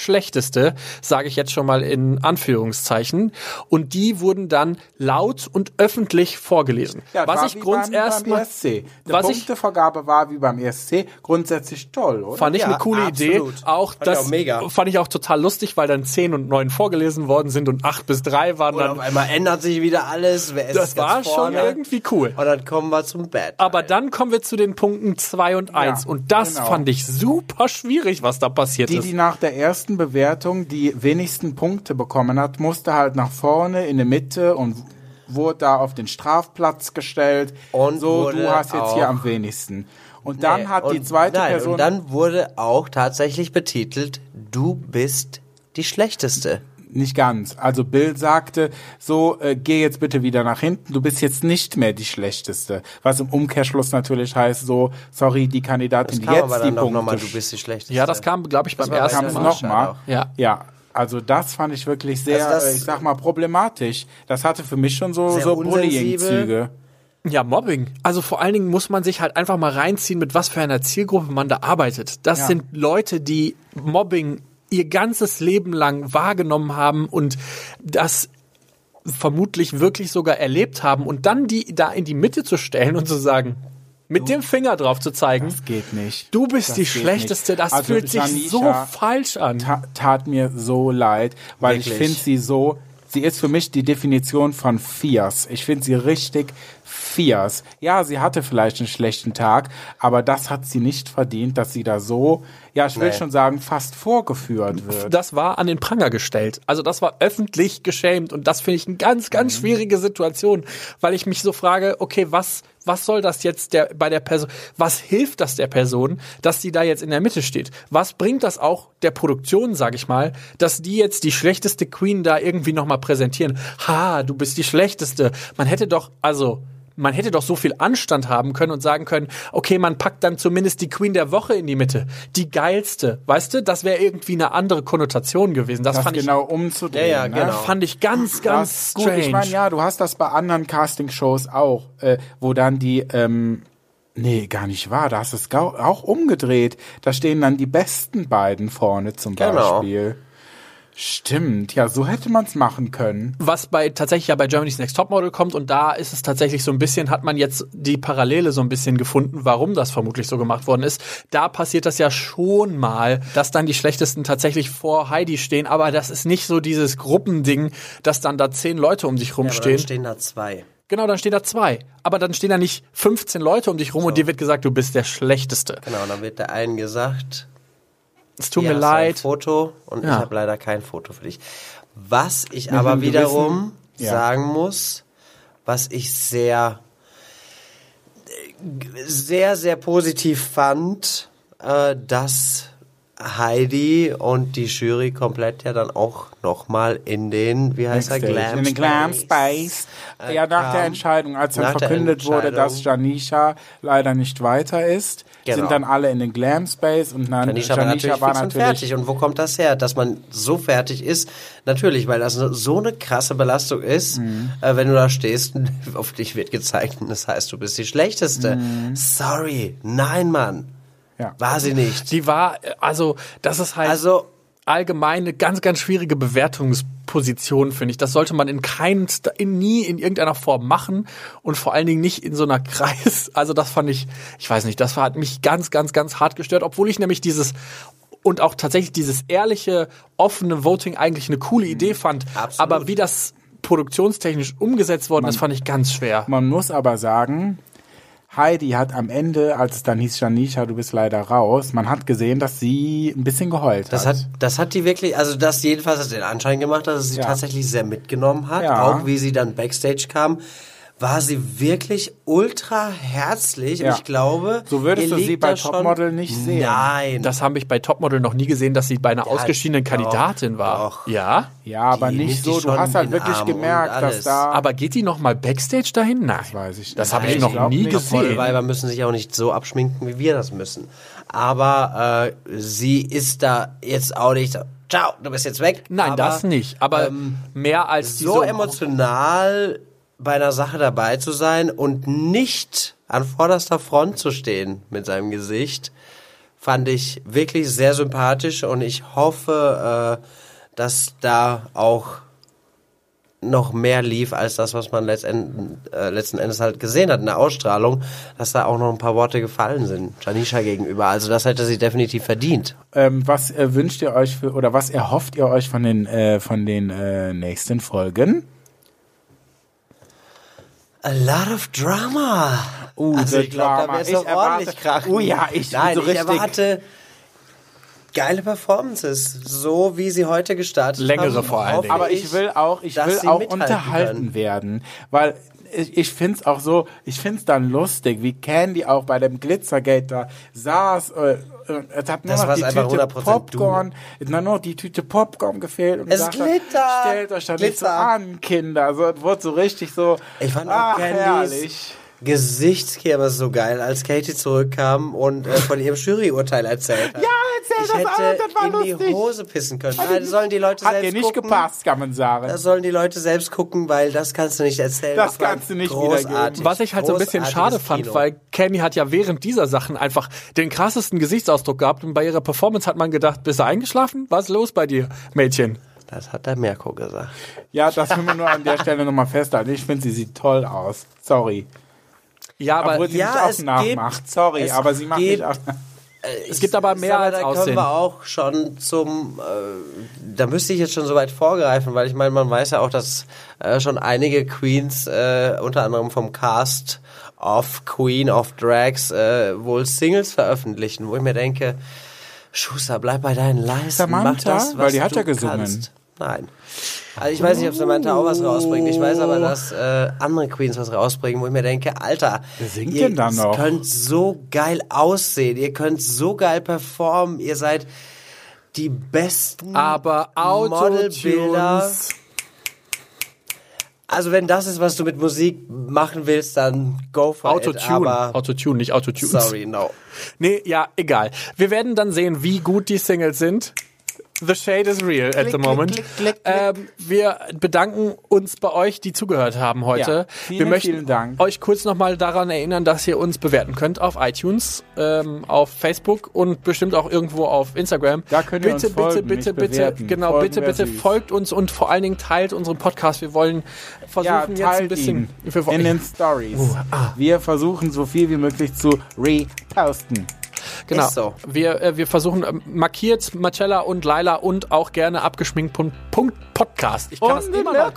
schlechteste, sage ich jetzt schon mal in Anführungszeichen. Und die wurden dann laut und öffentlich vorgelesen. Ja, was war ich wie grunds beim, erstmal beim ESC. Die was ich- Punktevergabe war wie beim ESC grundsätzlich toll, oder? Fand ich Ja, eine coole absolut. Idee. Auch Fand ich das auch mega. fand ich auch total lustig, weil dann 10 und 9 vorgelesen worden sind und 8 bis 3 waren Und dann. auf einmal ändert sich wieder alles. Wer ist Das war schon vorne? irgendwie cool. Und dann kommen wir zum Bett. Aber dann kommen wir zu den Punkten 2 und 1. und das genau. fand ich super schwierig, was da passiert Die, ist. die nach der ersten Bewertung die wenigsten Punkte bekommen hat, musste halt nach vorne in die Mitte und wurde da auf den Strafplatz gestellt. Und so, du hast jetzt hier am wenigsten. Und dann Nee, hat die zweite nein, Person. Und dann wurde auch tatsächlich betitelt, du bist die Schlechteste. Nicht ganz. Also Bill sagte, so, äh, geh jetzt bitte wieder nach hinten, du bist jetzt nicht mehr die Schlechteste. Was im Umkehrschluss natürlich heißt, so, sorry, die Kandidatin, Das die kam jetzt aber die Punkte nochmal, du bist die Schlechteste. ja, das kam, glaube ich, beim ersten kam es Ja, Mal. nochmal. Ja. Ja. Also das fand ich wirklich sehr, Also das- äh, ich sag mal, problematisch. Das hatte für mich schon so, Sehr so. Bullying-Züge. Ja, Mobbing. Also vor allen Dingen muss man sich halt einfach mal reinziehen, mit was für einer Zielgruppe man da arbeitet. Das Ja. sind Leute, die Mobbing ihr ganzes Leben lang wahrgenommen haben und das vermutlich wirklich sogar erlebt haben und dann die da in die Mitte zu stellen und zu sagen, mit dem Finger drauf zu zeigen, Das geht nicht. du bist Das die Schlechteste, das Also fühlt sich Janisha so falsch an. Ta tat mir so leid, weil ich Wirklich. finde sie so, sie ist für mich die Definition von fierce. Ich finde sie richtig fierce. Ja, sie hatte vielleicht einen schlechten Tag, aber das hat sie nicht verdient, dass sie da so, ja, ich will Nee. schon sagen, fast vorgeführt wird. das war an den Pranger gestellt. Also das war öffentlich geschämt und das finde ich eine ganz, ganz Mhm. schwierige Situation, weil ich mich so frage, okay, was, was soll das jetzt der, bei der Person, was hilft das der Person, dass die da jetzt in der Mitte steht? Was bringt das auch der Produktion, sag ich mal, dass die jetzt die schlechteste Queen da irgendwie nochmal präsentieren? Ha, du bist die schlechteste. Man hätte doch, also, man hätte doch so viel Anstand haben können und sagen können, okay, man packt dann zumindest die Queen der Woche in die Mitte. Die geilste. Weißt du, das wäre irgendwie eine andere Konnotation gewesen. Das, Das fand genau umzudrehen. Ja, ja, ne? genau. ich, fand ich ganz, ganz Das- gut, strange. ich meine, ja, du hast das bei anderen Casting-Shows auch, äh, wo dann die, ähm, nee, gar nicht wahr, da hast du es auch umgedreht. Da stehen dann die besten beiden vorne zum Genau. Beispiel. Stimmt, ja, so hätte man es machen können. was bei tatsächlich ja bei Germany's Next Topmodel kommt und da ist es tatsächlich so ein bisschen, hat man jetzt die Parallele so ein bisschen gefunden, warum das vermutlich so gemacht worden ist. Da passiert das ja schon mal, dass dann die Schlechtesten tatsächlich vor Heidi stehen, aber das ist nicht so dieses Gruppending, dass dann da zehn Leute um dich Ja, aber dann rumstehen. stehen da zwei. genau, dann stehen da zwei. Aber dann stehen da nicht 15 Leute um dich rum und dir wird gesagt, du bist der Schlechteste. Genau, dann wird der einen gesagt, Es tut mir du ein leid. Foto und Ja. ich habe leider kein Foto für dich. Was ich Mit aber wiederum gewissen- ja. sagen muss, was ich sehr, sehr, sehr positiv fand, äh, dass Heidi und die Jury komplett ja dann auch nochmal in den, wie heißt er, Backstage, Glam in den Glam Space. äh, ja, nach der. Entscheidung, als dann verkündet wurde, dass. Janisha leider nicht weiter ist, Genau. sind dann alle in den Glam Space und dann Janisha war natürlich fix und fertig. Und wo kommt das her, dass man so fertig ist? Natürlich, weil das so eine krasse Belastung ist, Mhm. äh, wenn du da stehst und auf dich wird gezeigt und das heißt, du bist die Schlechteste. Mhm. Sorry, nein, Mann. Ja. War sie nicht. Die war, also, das ist halt. Also, allgemein eine ganz, ganz schwierige Bewertungsposition, finde ich. Das sollte man in keinen, Sta- in, nie in irgendeiner Form machen und vor allen Dingen nicht in so einer Kreis. Also das fand ich, ich weiß nicht, das hat mich ganz, ganz, ganz hart gestört, obwohl ich nämlich dieses und auch tatsächlich dieses ehrliche, offene Voting eigentlich eine coole Idee fand. Absolut. Aber wie das produktionstechnisch umgesetzt worden ist, fand ich ganz schwer. Man muss aber sagen, Heidi hat am Ende, als es dann hieß, Janisha, du bist leider raus, man hat gesehen, dass sie ein bisschen geheult das hat. hat, das hat die wirklich, also das jedenfalls hat den Anschein gemacht, dass es sie Ja. tatsächlich sehr mitgenommen hat. Ja. Auch wie sie dann Backstage kam, war sie wirklich ultra herzlich. Ja. Und ich glaube, So würdest du sie bei Topmodel nicht sehen. Nein. Das habe ich bei Topmodel noch nie gesehen, dass sie bei einer ausgeschiedenen doch, Kandidatin war. doch. Ja? ja, aber Die nicht so, du hast halt wirklich Arm gemerkt, dass da... Aber geht die noch mal Backstage dahin? Nein. Das weiß ich Das nicht. habe ich noch ich nie nicht. gesehen. Modelweiber müssen sich auch nicht so abschminken, wie wir das müssen. Aber äh, sie ist da jetzt auch nicht so, ciao, du bist jetzt weg. Nein, Aber, das nicht. Aber ähm, mehr als So diese emotional bei einer Sache dabei zu sein und nicht an vorderster Front zu stehen mit seinem Gesicht, fand ich wirklich sehr sympathisch und ich hoffe, äh, dass da auch noch mehr lief als das, was man äh, letzten Endes halt gesehen hat in der Ausstrahlung, dass da auch noch ein paar Worte gefallen sind, Janisha gegenüber. Also das hätte sie definitiv verdient. ähm, was äh, wünscht ihr euch für, oder was erhofft ihr euch von den, äh, von den nächsten Folgen? A lot of drama. Uh, also ich glaube, da wird es ordentlich erwarte- krachen. Oh ja, ich Nein, so ich erwarte geile Performances, so wie sie heute gestartet Längere haben. vor allen hoffe Dingen. Aber ich will auch, ich will auch unterhalten können. werden, weil ich, ich find's auch so, ich find's dann lustig, wie Candy auch bei dem Glitzergate da saß. Äh, es hat nur Das noch die einfach Tüte 100% Popcorn, es hat nur noch die Tüte Popcorn gefehlt. Und Es gesagt, glittert! Stellt euch da nicht so an, Kinder. So, es wurde so richtig so. Ich fand ach, Candys herrlich. Gesichtskirmes so geil, als Katie zurückkam und äh, von ihrem Juryurteil erzählt hat. Ja, erzähl ich das hätte alles, das war in lustig. die Hose pissen können. Das sollen die Leute Hat selbst dir nicht gucken. gepasst, kann man sagen. Das sollen die Leute selbst gucken, weil das kannst du nicht erzählen. Das war kannst du nicht wiedergeben. Was ich halt so ein bisschen schade fand, Kino. weil Candy hat ja während dieser Sachen einfach den krassesten Gesichtsausdruck gehabt und bei ihrer Performance hat man gedacht, bist du eingeschlafen? Was ist los bei dir, Mädchen? Das hat der Mirko gesagt. Ja, das will man nur an der Stelle nochmal festhalten. Ich finde, sie sieht toll aus. Sorry. Ja, aber Obwohl sie ja, mich auch es nachmacht. gibt- Sorry, es aber sie macht gibt- auch. es gibt aber mehr als da Aussehen. können wir auch schon zum, äh, da müsste ich jetzt schon so weit vorgreifen, weil ich meine, man weiß ja auch, dass äh, schon einige Queens, äh, unter anderem vom Cast of Queen of Drags, äh, wohl Singles veröffentlichen, wo ich mir denke, Schuster, bleib bei deinen Leisten, Samantha? mach das, was Weil die hat du ja gesungen. Kannst. Nein. Also ich weiß nicht, ob Samantha auch was rausbringt. Ich weiß aber, dass äh, andere Queens was rausbringen, wo ich mir denke, Alter, Wer singt ihr denn da noch? könnt so geil aussehen, ihr könnt so geil performen, ihr seid die besten aber Modelbilder. Autotunes. Also wenn das ist, was du mit Musik machen willst, dann go for it. Autotune. Aber Autotune, nicht Autotune. sorry, no. Nee, ja, egal. Wir werden dann sehen, wie gut die Singles sind. The shade is real at the moment. klick, klick, klick. Ähm, wir bedanken uns bei euch, die zugehört haben heute. Ja, vielen, wir möchten euch kurz nochmal daran erinnern, dass ihr uns bewerten könnt auf iTunes, ähm, auf Facebook und bestimmt auch irgendwo auf Instagram. Da könnt ihr bitte, uns folgen, bitte, bitte, bitte, bewerten. genau, Folgen bitte, bitte folgt uns und vor allen Dingen teilt unseren Podcast. Wir wollen versuchen Ja, jetzt ein bisschen. in den Stories. Wir versuchen so viel wie möglich zu reposten. Genau. Ist so. Wir, äh, wir versuchen, ähm, markiert Marcella und Laila und auch gerne abgeschminkt Punkt, Punkt Podcast. Ich kann das immer noch, ich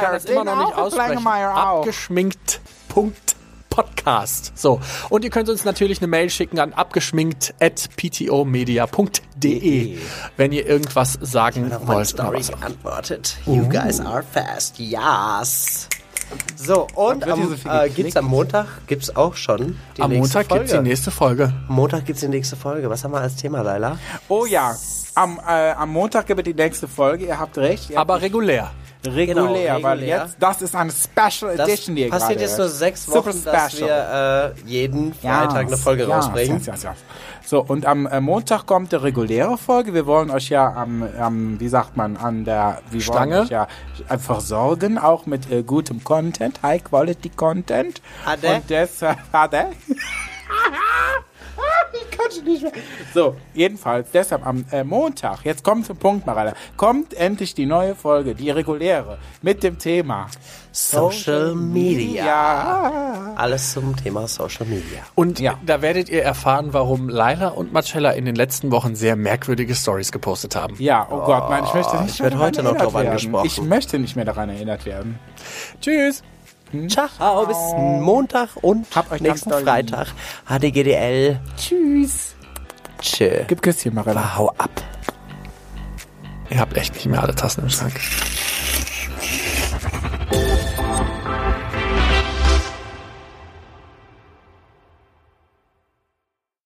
kann das immer noch nicht aussprechen. Abgeschminkt Punkt Podcast. So. Und ihr könnt uns natürlich eine Mail schicken an abgeschminkt at ptomedia.de, wenn ihr irgendwas sagen wollt. oder Story was auch. geantwortet. You guys are fast. Yes. So, und am, äh, gibt's am Montag gibt's auch schon die Am nächste Montag Folge. gibt's die nächste Folge. Am Montag gibt's die nächste Folge. Was haben wir als Thema, Laila? Oh ja, am, äh, am Montag gibt es die nächste Folge. Ihr habt recht. Ihr Aber regulär. Regulär, Genau, weil regulär. jetzt, das ist eine Special Das Edition, die ihr passiert gerade jetzt nur sechs Super Wochen, dass special. wir äh, jeden Freitag eine Folge ja, rausbringen. Ja, ja. So, und am äh, Montag kommt die reguläre Folge. Wir wollen euch ja am, am wie sagt man, an der wie Stange? Ja einfach sorgen, auch mit äh, gutem Content, High Quality Content. Ade. Und deshalb, Ade. ich kann schon nicht mehr. So, jedenfalls, deshalb am äh, Montag, jetzt kommt zum Punkt, Marella, kommt endlich die neue Folge, die reguläre, mit dem Thema Social Media. Ja. Alles zum Thema Social Media. Und Ja. da werdet ihr erfahren, warum Laila und Marcella in den letzten Wochen sehr merkwürdige Stories gepostet haben. Ja, oh, Gott, nein, ich möchte nicht ich mehr werd daran heute noch werden. angesprochen. Ich möchte nicht mehr daran erinnert werden. Tschüss. Ciao, bis Montag und nächsten. Freitag. HDGDL. Tschüss. Tschö. Gib Küsschen, Marella. Hau ab. Ihr habt echt nicht mehr alle Tassen im Schrank.